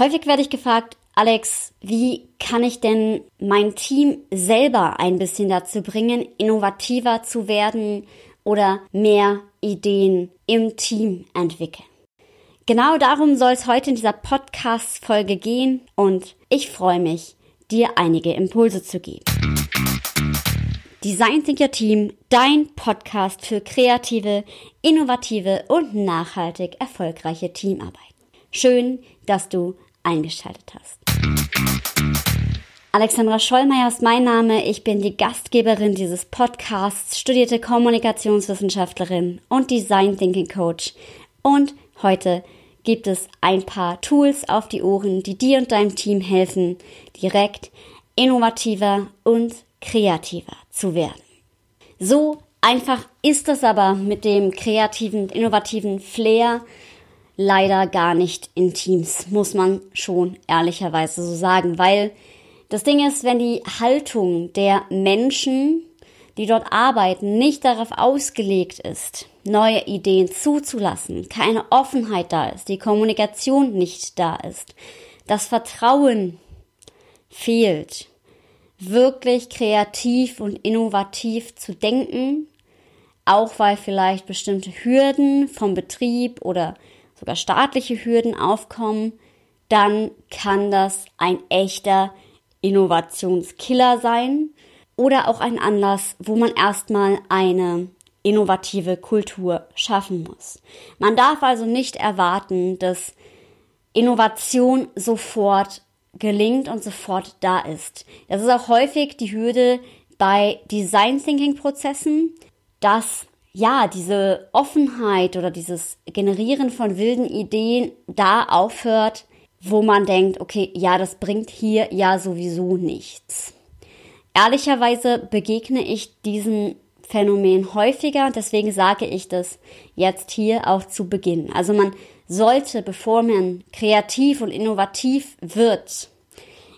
Häufig werde ich gefragt, Alex, wie kann ich denn mein Team selber ein bisschen dazu bringen, innovativer zu werden oder mehr Ideen im Team entwickeln? Genau darum soll es heute in dieser Podcast-Folge gehen und ich freue mich, dir einige Impulse zu geben. Design Thinker Team, dein Podcast für kreative, innovative und nachhaltig erfolgreiche Teamarbeit. Schön, dass du eingeschaltet hast. Alexandra Schollmeier ist mein Name. Ich bin die Gastgeberin dieses Podcasts, studierte Kommunikationswissenschaftlerin und Design Thinking Coach. Und heute gibt es ein paar Tools auf die Ohren, die dir und deinem Team helfen, direkt innovativer und kreativer zu werden. So einfach ist es aber mit dem kreativen, innovativen Flair leider gar nicht in Teams, muss man schon ehrlicherweise so sagen, weil das Ding ist, wenn die Haltung der Menschen, die dort arbeiten, nicht darauf ausgelegt ist, neue Ideen zuzulassen, keine Offenheit da ist, die Kommunikation nicht da ist, das Vertrauen fehlt, wirklich kreativ und innovativ zu denken, auch weil vielleicht bestimmte Hürden vom Betrieb oder sogar staatliche Hürden aufkommen, dann kann das ein echter Innovationskiller sein oder auch ein Anlass, wo man erstmal eine innovative Kultur schaffen muss. Man darf also nicht erwarten, dass Innovation sofort gelingt und sofort da ist. Das ist auch häufig die Hürde bei Design Thinking Prozessen, dass ja, diese Offenheit oder dieses Generieren von wilden Ideen da aufhört, wo man denkt, okay, ja, das bringt hier ja sowieso nichts. Ehrlicherweise begegne ich diesem Phänomen häufiger, deswegen sage ich das jetzt hier auch zu Beginn. Also man sollte, bevor man kreativ und innovativ wird,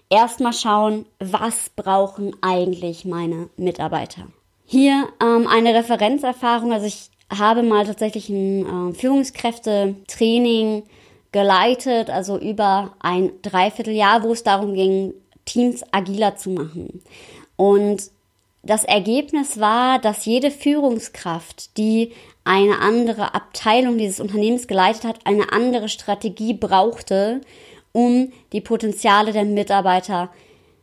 erstmal schauen, was brauchen eigentlich meine Mitarbeiter. Hier ähm, eine Referenzerfahrung, also ich habe mal tatsächlich ein äh, Führungskräftetraining geleitet, also über ein Dreivierteljahr, wo es darum ging, Teams agiler zu machen. Und das Ergebnis war, dass jede Führungskraft, die eine andere Abteilung dieses Unternehmens geleitet hat, eine andere Strategie brauchte, um die Potenziale der Mitarbeiter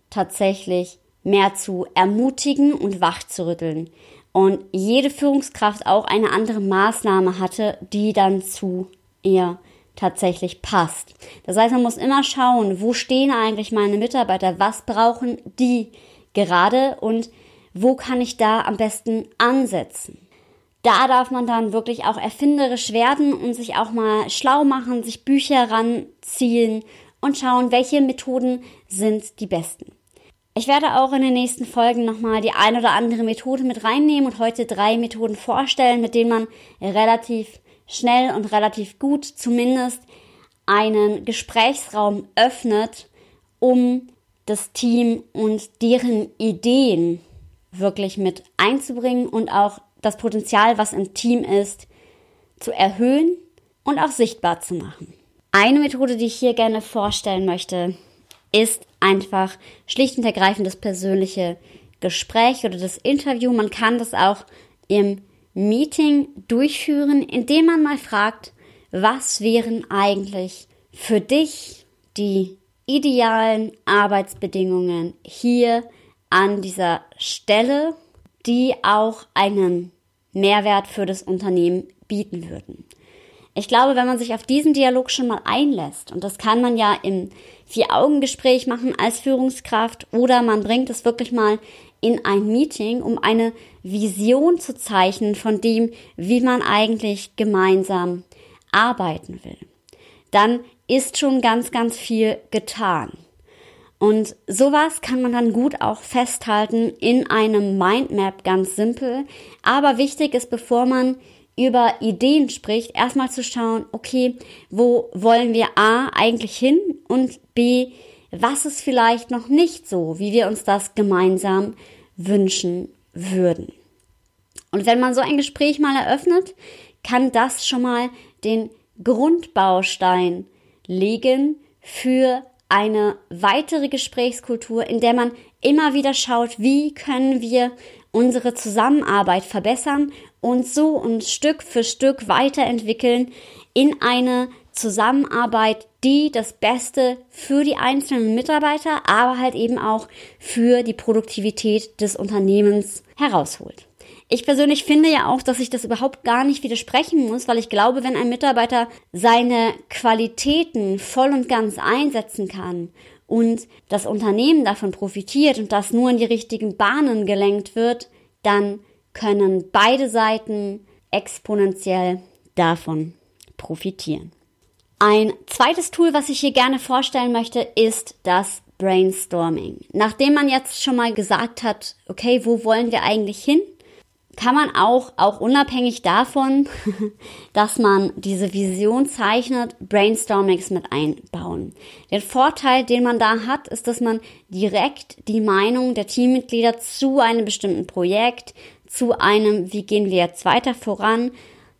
tatsächlich mehr zu ermutigen und wach zu rütteln. Und jede Führungskraft auch eine andere Maßnahme hatte, die dann zu ihr tatsächlich passt. Das heißt, man muss immer schauen, wo stehen eigentlich meine Mitarbeiter, was brauchen die gerade und wo kann ich da am besten ansetzen. Da darf man dann wirklich auch erfinderisch werden und sich auch mal schlau machen, sich Bücher ranziehen und schauen, welche Methoden sind die besten. Ich werde auch in den nächsten Folgen nochmal die ein oder andere Methode mit reinnehmen und heute drei Methoden vorstellen, mit denen man relativ schnell und relativ gut zumindest einen Gesprächsraum öffnet, um das Team und deren Ideen wirklich mit einzubringen und auch das Potenzial, was im Team ist, zu erhöhen und auch sichtbar zu machen. Eine Methode, die ich hier gerne vorstellen möchte, ist einfach schlicht und ergreifend das persönliche Gespräch oder das Interview. Man kann das auch im Meeting durchführen, indem man mal fragt, was wären eigentlich für dich die idealen Arbeitsbedingungen hier an dieser Stelle, die auch einen Mehrwert für das Unternehmen bieten würden. Ich glaube, wenn man sich auf diesen Dialog schon mal einlässt, und das kann man ja im Vier-Augen-Gespräch machen als Führungskraft oder man bringt es wirklich mal in ein Meeting, um eine Vision zu zeichnen von dem, wie man eigentlich gemeinsam arbeiten will. Dann ist schon ganz, ganz viel getan. Und sowas kann man dann gut auch festhalten in einem Mindmap, ganz simpel. Aber wichtig ist, bevor man über Ideen spricht, erstmal zu schauen, okay, wo wollen wir A eigentlich hin und B, was ist vielleicht noch nicht so, wie wir uns das gemeinsam wünschen würden. Und wenn man so ein Gespräch mal eröffnet, kann das schon mal den Grundbaustein legen für eine weitere Gesprächskultur, in der man immer wieder schaut, wie können wir unsere Zusammenarbeit verbessern und so uns Stück für Stück weiterentwickeln in eine Zusammenarbeit, die das Beste für die einzelnen Mitarbeiter, aber halt eben auch für die Produktivität des Unternehmens herausholt. Ich persönlich finde ja auch, dass ich das überhaupt gar nicht widersprechen muss, weil ich glaube, wenn ein Mitarbeiter seine Qualitäten voll und ganz einsetzen kann und das Unternehmen davon profitiert und das nur in die richtigen Bahnen gelenkt wird, dann können beide Seiten exponentiell davon profitieren. Ein zweites Tool, was ich hier gerne vorstellen möchte, ist das Brainstorming. Nachdem man jetzt schon mal gesagt hat, okay, wo wollen wir eigentlich hin? kann man auch, auch unabhängig davon, dass man diese Vision zeichnet, Brainstormings mit einbauen. Der Vorteil, den man da hat, ist, dass man direkt die Meinung der Teammitglieder zu einem bestimmten Projekt, zu einem, wie gehen wir jetzt weiter voran,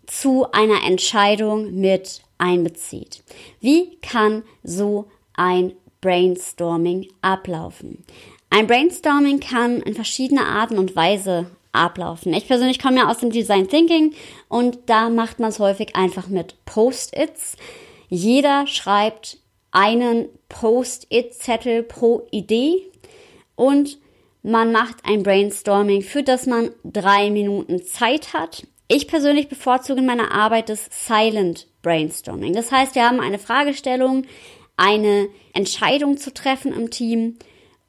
zu einer Entscheidung mit einbezieht. Wie kann so ein Brainstorming ablaufen? Ein Brainstorming kann in verschiedener Arten und Weise ablaufen. Ich persönlich komme ja aus dem Design Thinking und da macht man es häufig einfach mit Post-its. Jeder schreibt einen Post-it-Zettel pro Idee und man macht ein Brainstorming, für das man drei Minuten Zeit hat. Ich persönlich bevorzuge in meiner Arbeit das Silent Brainstorming. Das heißt, wir haben eine Fragestellung, eine Entscheidung zu treffen im Team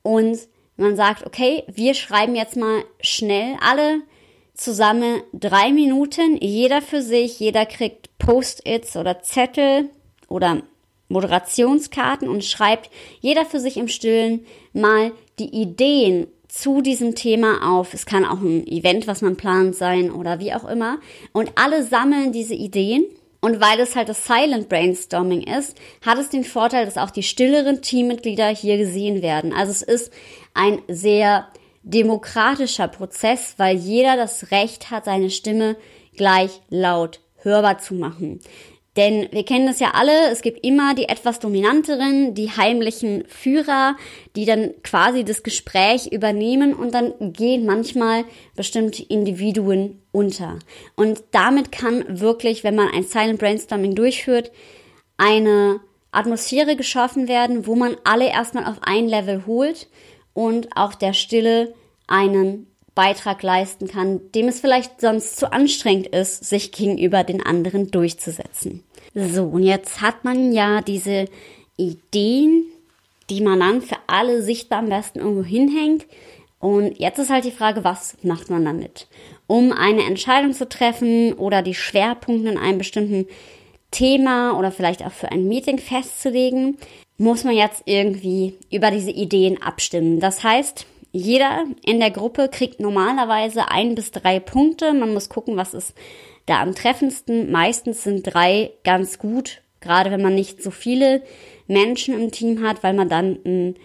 und man sagt, okay, wir schreiben jetzt mal schnell alle zusammen drei Minuten, jeder für sich, jeder kriegt Post-its oder Zettel oder Moderationskarten und schreibt jeder für sich im Stillen mal die Ideen zu diesem Thema auf. Es kann auch ein Event, was man plant sein oder wie auch immer. Und alle sammeln diese Ideen und weil es halt das Silent Brainstorming ist, hat es den Vorteil, dass auch die stilleren Teammitglieder hier gesehen werden. Also es ist ein sehr demokratischer Prozess, weil jeder das Recht hat, seine Stimme gleich laut hörbar zu machen. Denn wir kennen das ja alle, es gibt immer die etwas dominanteren, die heimlichen Führer, die dann quasi das Gespräch übernehmen und dann gehen manchmal bestimmte Individuen unter. Und damit kann wirklich, wenn man ein Silent Brainstorming durchführt, eine Atmosphäre geschaffen werden, wo man alle erstmal auf ein Level holt und auch der Stille einen Beitrag leisten kann, dem es vielleicht sonst zu anstrengend ist, sich gegenüber den anderen durchzusetzen. So, und jetzt hat man ja diese Ideen, die man dann für alle sichtbar am besten irgendwo hinhängt. Und jetzt ist halt die Frage, was macht man damit? Um eine Entscheidung zu treffen oder die Schwerpunkte in einem bestimmten Thema oder vielleicht auch für ein Meeting festzulegen, muss man jetzt irgendwie über diese Ideen abstimmen. Das heißt, jeder in der Gruppe kriegt normalerweise ein bis drei Punkte. Man muss gucken, was ist da am treffendsten. Meistens sind drei ganz gut, gerade wenn man nicht so viele Menschen im Team hat, weil man dann ein,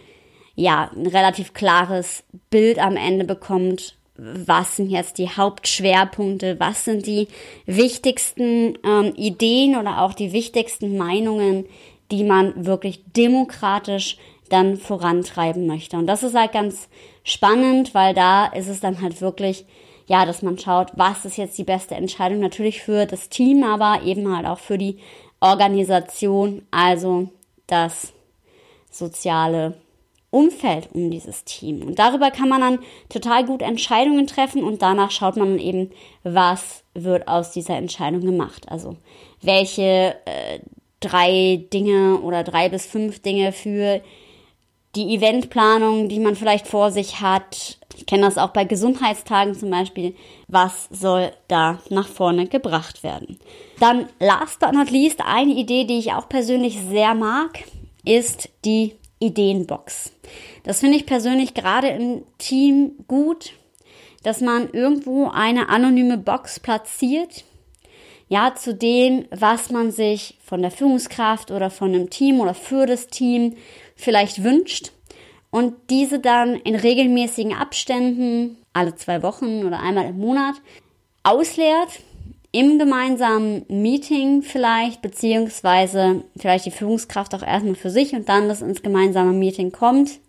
ja, ein relativ klares Bild am Ende bekommt. Was sind jetzt die Hauptschwerpunkte? Was sind die wichtigsten ähm, Ideen oder auch die wichtigsten Meinungen, die man wirklich demokratisch dann vorantreiben möchte. Und das ist halt ganz spannend, weil da ist es dann halt wirklich, ja, dass man schaut, was ist jetzt die beste Entscheidung natürlich für das Team, aber eben halt auch für die Organisation, also das soziale Umfeld um dieses Team. Und darüber kann man dann total gut Entscheidungen treffen und danach schaut man eben, was wird aus dieser Entscheidung gemacht. Also welche äh, drei Dinge oder drei bis fünf Dinge für die Eventplanung, die man vielleicht vor sich hat. Ich kenne das auch bei Gesundheitstagen zum Beispiel. Was soll da nach vorne gebracht werden? Dann last but not least, eine Idee, die ich auch persönlich sehr mag, ist die Ideenbox. Das finde ich persönlich gerade im Team gut, dass man irgendwo eine anonyme Box platziert, ja, zu dem, was man sich von der Führungskraft oder von einem Team oder für das Team vielleicht wünscht und diese dann in regelmäßigen Abständen, alle zwei Wochen oder einmal im Monat, ausleert, im gemeinsamen Meeting vielleicht, beziehungsweise vielleicht die Führungskraft auch erstmal für sich und dann das ins gemeinsame Meeting kommt.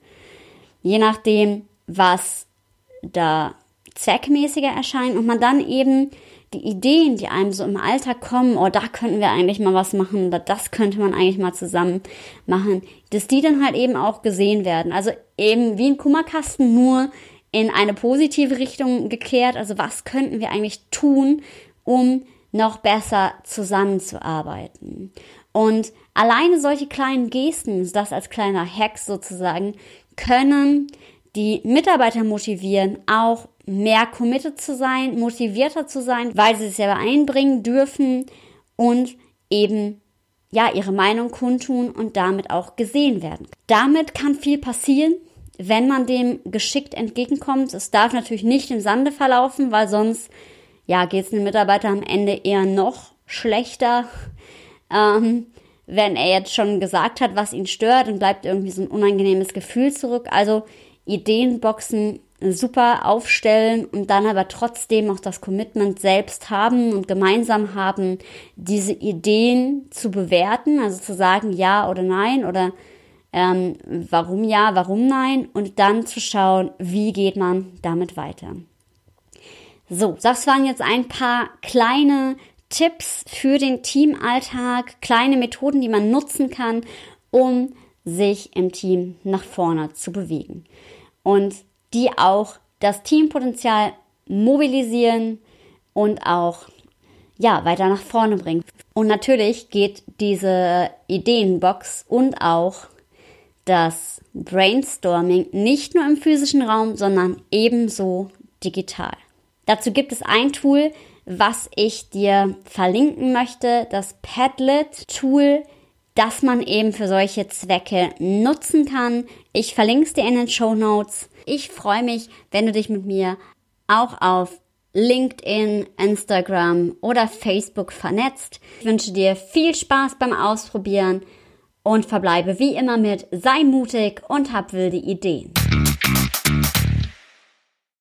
Je nachdem, was da zweckmäßiger erscheint und man dann eben die Ideen, die einem so im Alltag kommen, oh, da könnten wir eigentlich mal was machen oder das könnte man eigentlich mal zusammen machen, dass die dann halt eben auch gesehen werden. Also eben wie ein Kummerkasten nur in eine positive Richtung gekehrt. Also was könnten wir eigentlich tun, um noch besser zusammenzuarbeiten. Und alleine solche kleinen Gesten, das als kleiner Hack sozusagen, können die Mitarbeiter motivieren, auch mehr committed zu sein, motivierter zu sein, weil sie es selber einbringen dürfen und eben ja ihre Meinung kundtun und damit auch gesehen werden. Damit kann viel passieren, wenn man dem geschickt entgegenkommt. Es darf natürlich nicht im Sande verlaufen, weil sonst ja, geht es dem Mitarbeiter am Ende eher noch schlechter, ähm, wenn er jetzt schon gesagt hat, was ihn stört und bleibt irgendwie so ein unangenehmes Gefühl zurück. Also Ideenboxen super aufstellen und dann aber trotzdem auch das Commitment selbst haben und gemeinsam haben, diese Ideen zu bewerten, also zu sagen ja oder nein oder ähm, warum ja, warum nein und dann zu schauen, wie geht man damit weiter. So, das waren jetzt ein paar kleine Tipps für den Teamalltag, kleine Methoden, die man nutzen kann, um sich im Team nach vorne zu bewegen. Und die auch das Teampotenzial mobilisieren und auch ja, weiter nach vorne bringen. Und natürlich geht diese Ideenbox und auch das Brainstorming nicht nur im physischen Raum, sondern ebenso digital. Dazu gibt es ein Tool, was ich dir verlinken möchte, das Padlet-Tool, das man eben für solche Zwecke nutzen kann. Ich verlinke es dir in den Show Notes. Ich freue mich, wenn du dich mit mir auch auf LinkedIn, Instagram oder Facebook vernetzt. Ich wünsche dir viel Spaß beim Ausprobieren und verbleibe wie immer mit sei mutig und hab wilde Ideen.